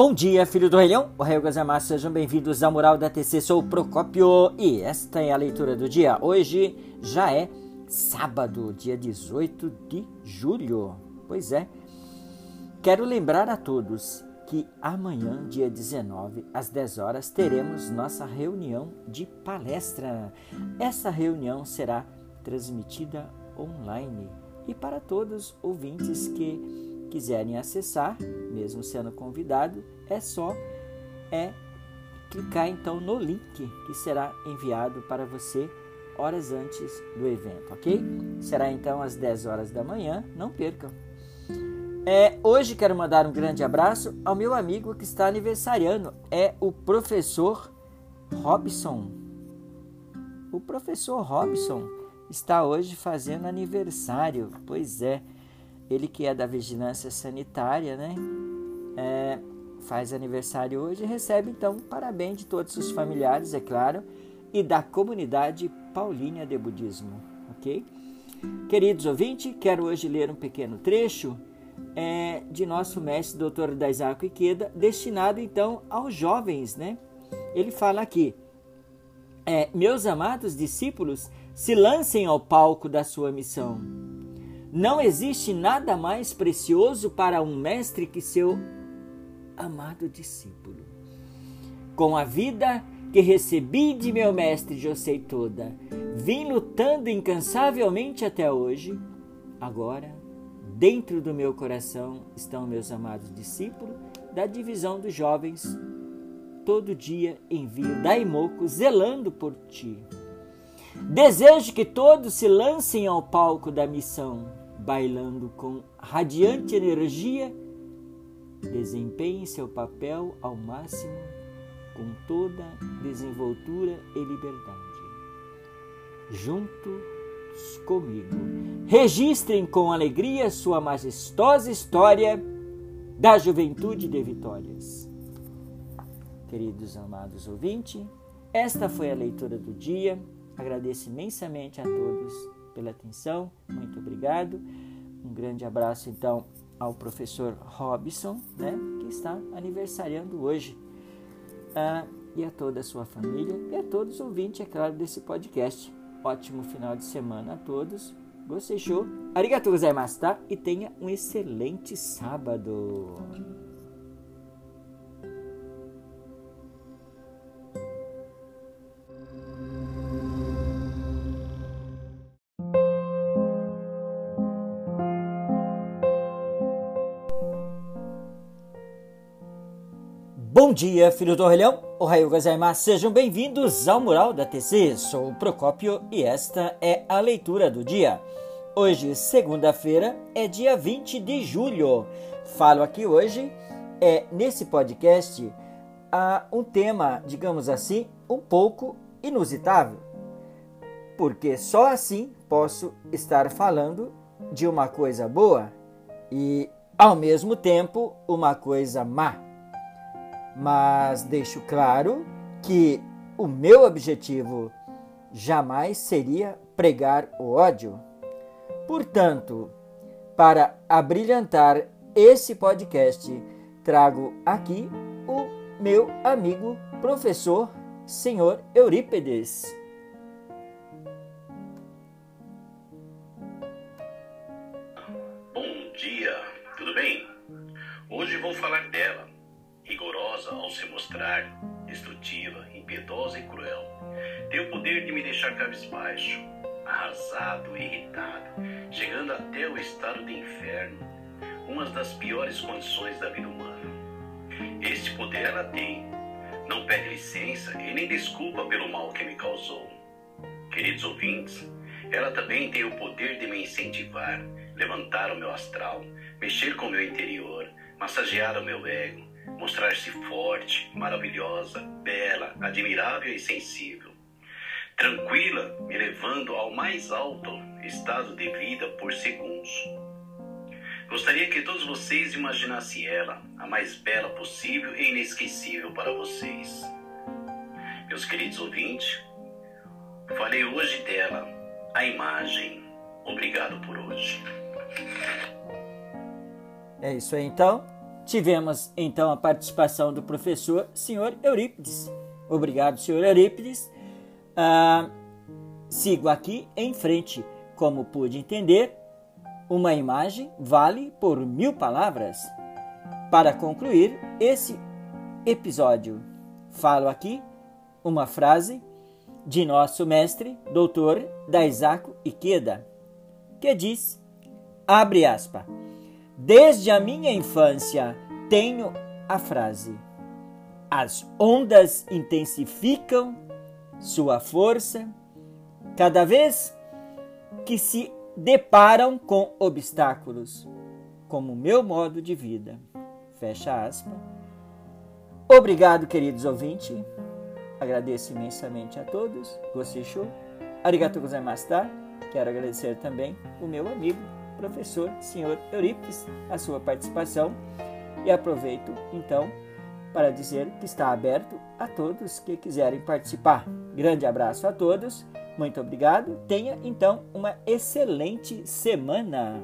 Bom dia, filho do Rei Leão. O Rei Gozamar, sejam bem-vindos ao Mural da TC. Sou o Procópio e esta é a leitura do dia. Hoje já é sábado, dia 18 de julho. Pois é. Quero lembrar a todos que amanhã, dia 19, às 10 horas, teremos nossa reunião de palestra. Essa reunião será transmitida online e para todos ouvintes que quiserem acessar, mesmo sendo convidado, é só é clicar então no link que será enviado para você horas antes do evento, ok? Será então às 10 horas da manhã, não percam. É, hoje quero mandar um grande abraço ao meu amigo que está aniversariando, é o professor Robson. O professor Robson está hoje fazendo aniversário, pois é ele que é da vigilância sanitária, né? É, faz aniversário hoje e recebe então parabéns de todos os familiares, é claro, e da comunidade Paulínia de Budismo, ok? Queridos ouvintes, quero hoje ler um pequeno trecho é, de nosso mestre doutor Daisaku Ikeda, destinado então aos jovens, né? Ele fala aqui, é, meus amados discípulos, se lancem ao palco da sua missão não existe nada mais precioso para um mestre que seu amado discípulo. Com a vida que recebi de meu mestre Josei toda, vim lutando incansavelmente até hoje. Agora, dentro do meu coração estão meus amados discípulos da divisão dos jovens. Todo dia envio Daimoku zelando por ti. Desejo que todos se lancem ao palco da missão bailando com radiante energia, desempenhe seu papel ao máximo com toda desenvoltura e liberdade. Juntos comigo, registrem com alegria sua majestosa história da juventude de vitórias. Queridos amados ouvintes, esta foi a leitura do dia. Agradeço imensamente a todos pela atenção, muito obrigado. Um grande abraço então ao professor Robson, né, que está aniversariando hoje. Ah, e a toda a sua família e a todos os ouvintes, é claro, desse podcast. Ótimo final de semana a todos. Gostei, show. Arigatou gozaimasu, tá? E tenha um excelente sábado. Dia, filho do orelhão. O Raio Gozaimasu. Sejam bem-vindos ao Mural da TC. Sou o Procópio e esta é a leitura do dia. Hoje, segunda-feira, é dia 20 de julho. Falo aqui hoje, é nesse podcast, a um tema, digamos assim, um pouco inusitável. Porque só assim posso estar falando de uma coisa boa e, ao mesmo tempo, uma coisa má mas deixo claro que o meu objetivo jamais seria pregar o ódio. Portanto, para abrilhantar esse podcast, trago aqui o meu amigo professor senhor Eurípedes. Bom dia, tudo bem? Hoje vou falar dela, ao se mostrar, destrutiva, impiedosa e cruel. Tem o poder de me deixar cabisbaixo, arrasado, irritado, chegando até o estado de inferno, uma das piores condições da vida humana. Este poder ela tem. Não pede licença e nem desculpa pelo mal que me causou. Queridos ouvintes, ela também tem o poder de me incentivar, levantar o meu astral, mexer com o meu interior, massagear o meu ego, mostrar-se forte, maravilhosa, bela, admirável e sensível. Tranquila, me levando ao mais alto estado de vida por segundos. Gostaria que todos vocês imaginassem ela, a mais bela possível e inesquecível para vocês. Meus queridos ouvintes, falei hoje dela, a imagem. Obrigado por hoje. É isso aí então. Tivemos então a participação do professor senhor Eurípides. Obrigado, senhor Eurípides. Ah, sigo aqui em frente. Como pude entender, uma imagem vale por mil palavras. Para concluir esse episódio, falo aqui uma frase de nosso mestre, doutor Daisaku Ikeda, que diz, abre aspas, desde a minha infância tenho a frase, as ondas intensificam sua força cada vez que se deparam com obstáculos, como o meu modo de vida. Fecha aspas. Obrigado, queridos ouvintes. Agradeço imensamente a todos. Gostei show. Arigatou gozaimashita. Quero agradecer também o meu amigo, professor, senhor Eurípides, a sua participação. E aproveito, então, para dizer que está aberto a todos que quiserem participar. Grande abraço a todos muito obrigado. Tenha então uma excelente semana.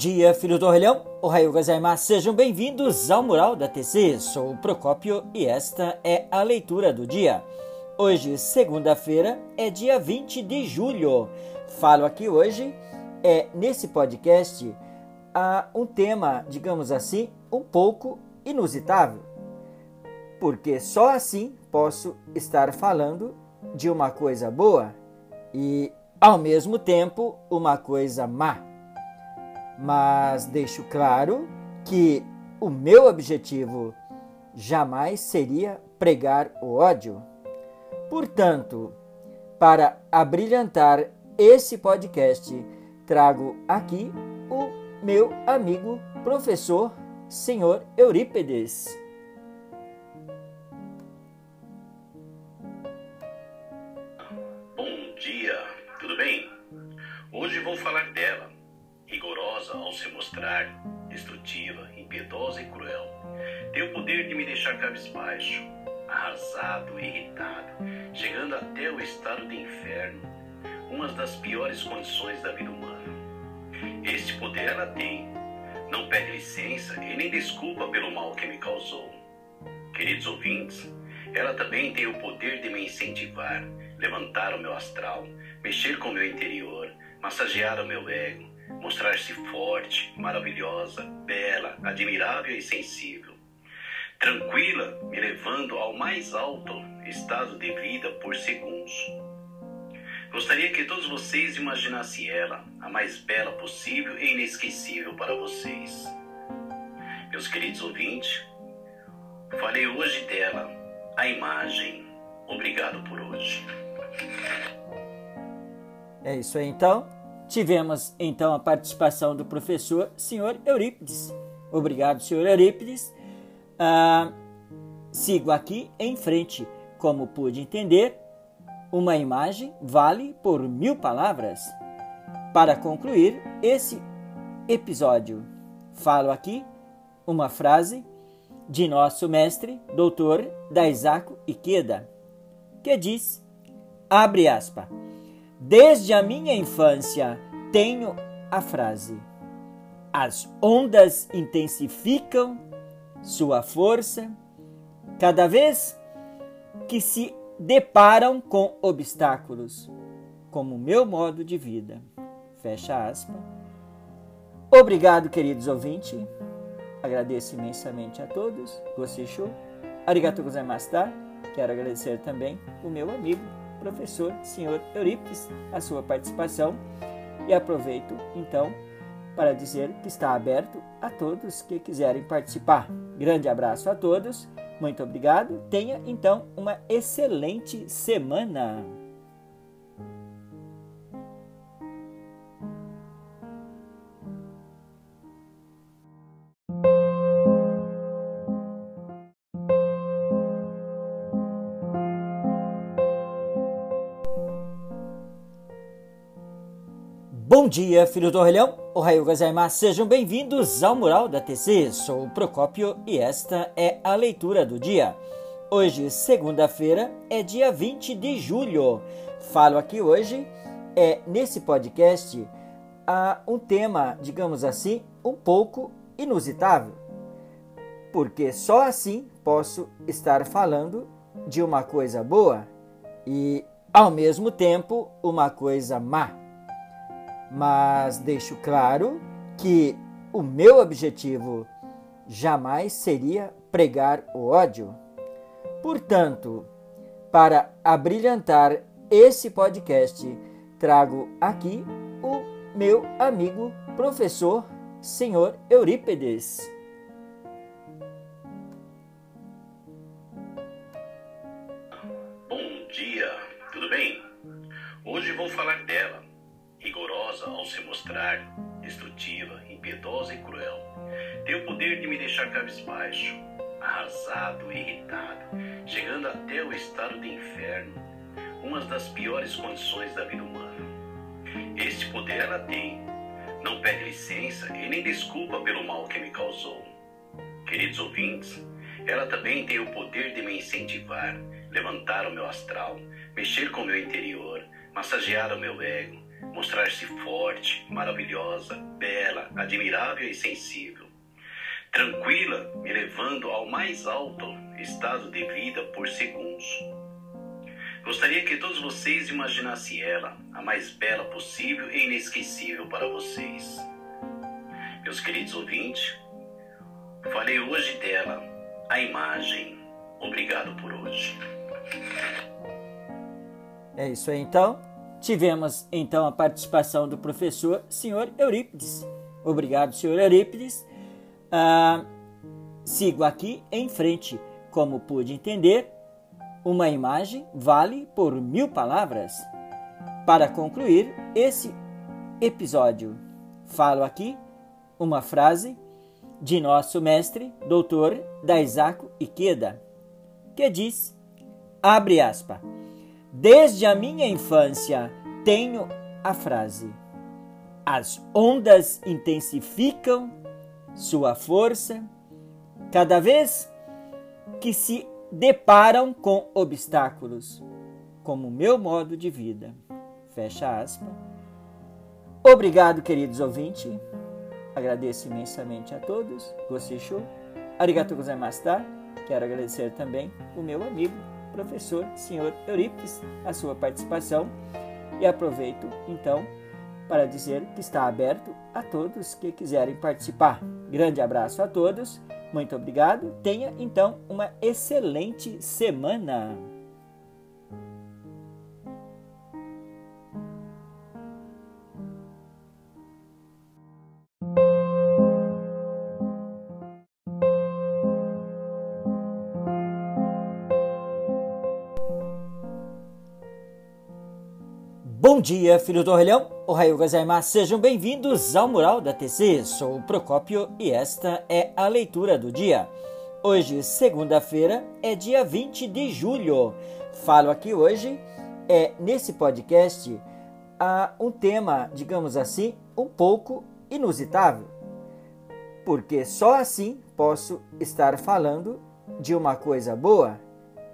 Dia, filho do orelhão. Ohayou gozaimasu. Sejam bem-vindos ao Mural da TC. Sou o Procópio e esta é a leitura do dia. Hoje, segunda-feira, é dia 20 de julho. Falo aqui hoje, é nesse podcast, a um tema, digamos assim, um pouco inusitável. Porque só assim posso estar falando de uma coisa boa e, ao mesmo tempo, uma coisa má mas deixo claro que o meu objetivo jamais seria pregar o ódio. Portanto, para abrilhantar esse podcast, trago aqui o meu amigo professor senhor Eurípedes. Bom dia, tudo bem? Hoje vou falar dela rigorosa ao se mostrar, destrutiva, impiedosa e cruel. Tem o poder de me deixar cabisbaixo, arrasado, irritado, chegando até o estado de inferno, uma das piores condições da vida humana. Este poder ela tem. Não pede licença e nem desculpa pelo mal que me causou. Queridos ouvintes, ela também tem o poder de me incentivar, levantar o meu astral, mexer com o meu interior, massagear o meu ego, mostrar-se forte, maravilhosa, bela, admirável e sensível. Tranquila, me levando ao mais alto estado de vida por segundos. Gostaria que todos vocês imaginassem ela, a mais bela possível e inesquecível para vocês. Meus queridos ouvintes, falei hoje dela, a imagem. Obrigado por hoje. É isso aí então. Tivemos então a participação do professor senhor Eurípides. Obrigado, senhor Eurípides. Ah, sigo aqui em frente. Como pude entender, uma imagem vale por mil palavras. Para concluir esse episódio, falo aqui uma frase de nosso mestre, doutor Daisaku Ikeda, que diz, abre aspas, Desde a minha infância tenho a frase: as ondas intensificam sua força cada vez que se deparam com obstáculos, como o meu modo de vida. Fecha aspas. Obrigado, queridos ouvintes. Agradeço imensamente a todos. Gostei show. Arigatou gozaimashita. Quero agradecer também o meu amigo professor senhor Eurípides a sua participação e aproveito então para dizer que está aberto a todos que quiserem participar. Grande abraço a todos, muito obrigado. Tenha então uma excelente semana. Bom dia, filho do orelhão. Ohayou gozaimasu. Sejam bem-vindos ao Mural da TC. Sou o Procópio e esta é a leitura do dia. Hoje, segunda-feira, é dia 20 de julho. Falo aqui hoje, é nesse podcast, a um tema, digamos assim, um pouco inusitável. Porque só assim posso estar falando de uma coisa boa e, ao mesmo tempo, uma coisa má mas deixo claro que o meu objetivo jamais seria pregar o ódio. Portanto, para abrilhantar esse podcast, trago aqui o meu amigo professor senhor Eurípedes. Ao se mostrar, destrutiva, impiedosa e cruel. Tem o poder de me deixar cabisbaixo, arrasado, irritado, chegando até o estado de inferno, uma das piores condições da vida humana. Este poder ela tem. Não pede licença e nem desculpa pelo mal que me causou. Queridos ouvintes, ela também tem o poder de me incentivar, levantar o meu astral, mexer com o meu interior, massagear o meu ego, mostrar-se forte, maravilhosa, bela, admirável e sensível. Tranquila, me levando ao mais alto estado de vida por segundos. Gostaria que todos vocês imaginassem ela, a mais bela possível e inesquecível para vocês. Meus queridos ouvintes, falei hoje dela, a imagem. Obrigado por hoje. É isso aí então. Tivemos então a participação do professor senhor Eurípides. Obrigado, senhor Eurípides. Ah, sigo aqui em frente. Como pude entender, uma imagem vale por mil palavras. Para concluir esse episódio, falo aqui uma frase de nosso mestre, doutor Daisaku Ikeda, que diz, abre aspas, Desde a minha infância tenho a frase: as ondas intensificam sua força cada vez que se deparam com obstáculos, como o meu modo de vida. Fecha aspas. Obrigado, queridos ouvintes. Agradeço imensamente a todos. Gostei show. Arigatou gozaimasu, tá? Quero agradecer também o meu amigo professor senhor Eurípides a sua participação e aproveito então para dizer que está aberto a todos que quiserem participar. Grande abraço a todos, muito obrigado. Tenha então uma excelente semana. Bom dia, filho do orelhão. Ohayou gozaimasu. Sejam bem-vindos ao Mural da TC. Sou o Procópio e esta é a leitura do dia. Hoje, segunda-feira, é dia 20 de julho. Falo aqui hoje, é nesse podcast, a um tema, digamos assim, um pouco inusitável. Porque só assim posso estar falando de uma coisa boa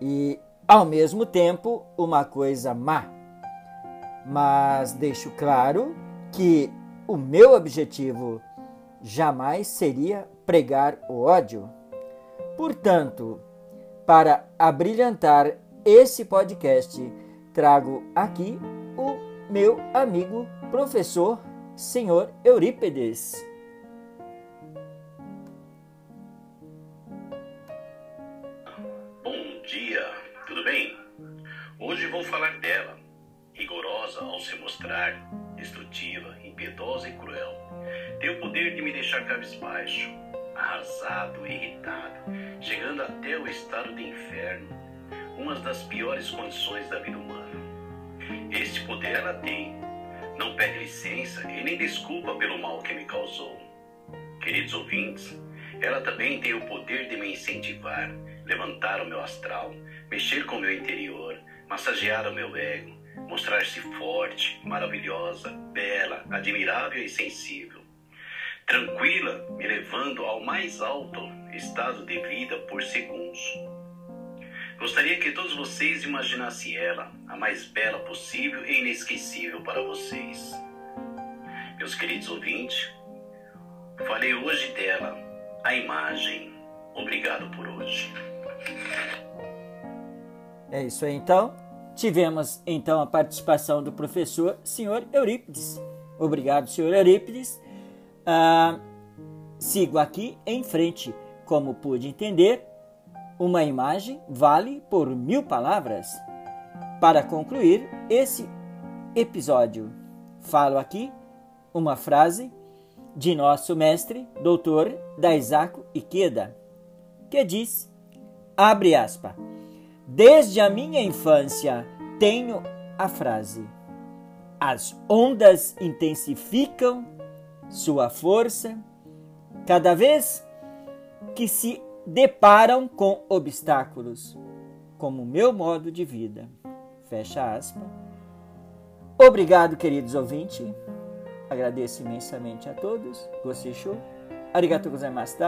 e, ao mesmo tempo, uma coisa má mas deixo claro que o meu objetivo jamais seria pregar o ódio. Portanto, para abrilhantar esse podcast, trago aqui o meu amigo professor senhor Eurípedes. Cabisbaixo, arrasado, irritado, chegando até o estado de inferno, uma das piores condições da vida humana. Este poder ela tem. Não pede licença e nem desculpa pelo mal que me causou. Queridos ouvintes, ela também tem o poder de me incentivar, levantar o meu astral, mexer com o meu interior, massagear o meu ego, mostrar-se forte, maravilhosa, bela, admirável e sensível. Tranquila, me levando ao mais alto estado de vida por segundos. Gostaria que todos vocês imaginassem ela, a mais bela possível e inesquecível para vocês. Meus queridos ouvintes, falei hoje dela, a imagem. Obrigado por hoje. É isso aí então. Tivemos então a participação do professor senhor Eurípides. Obrigado, senhor Eurípides. Ah, sigo aqui em frente. Como pude entender, uma imagem vale por mil palavras. Para concluir esse episódio, falo aqui uma frase de nosso mestre, doutor Daisaku Ikeda, que diz, abre aspas, Desde a minha infância tenho a frase: as ondas intensificam sua força cada vez que se deparam com obstáculos, como o meu modo de vida. Fecha aspas. Obrigado, queridos ouvintes. Agradeço imensamente a todos. Gostei show. Arigatou gozaimasu?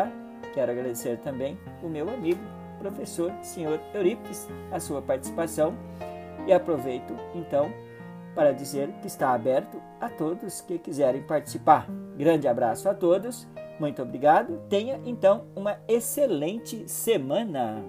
Quero agradecer também o meu amigo professor, senhor Eurípides, a sua participação e aproveito então para dizer que está aberto a todos que quiserem participar. Grande abraço a todos, muito obrigado. Tenha então uma excelente semana.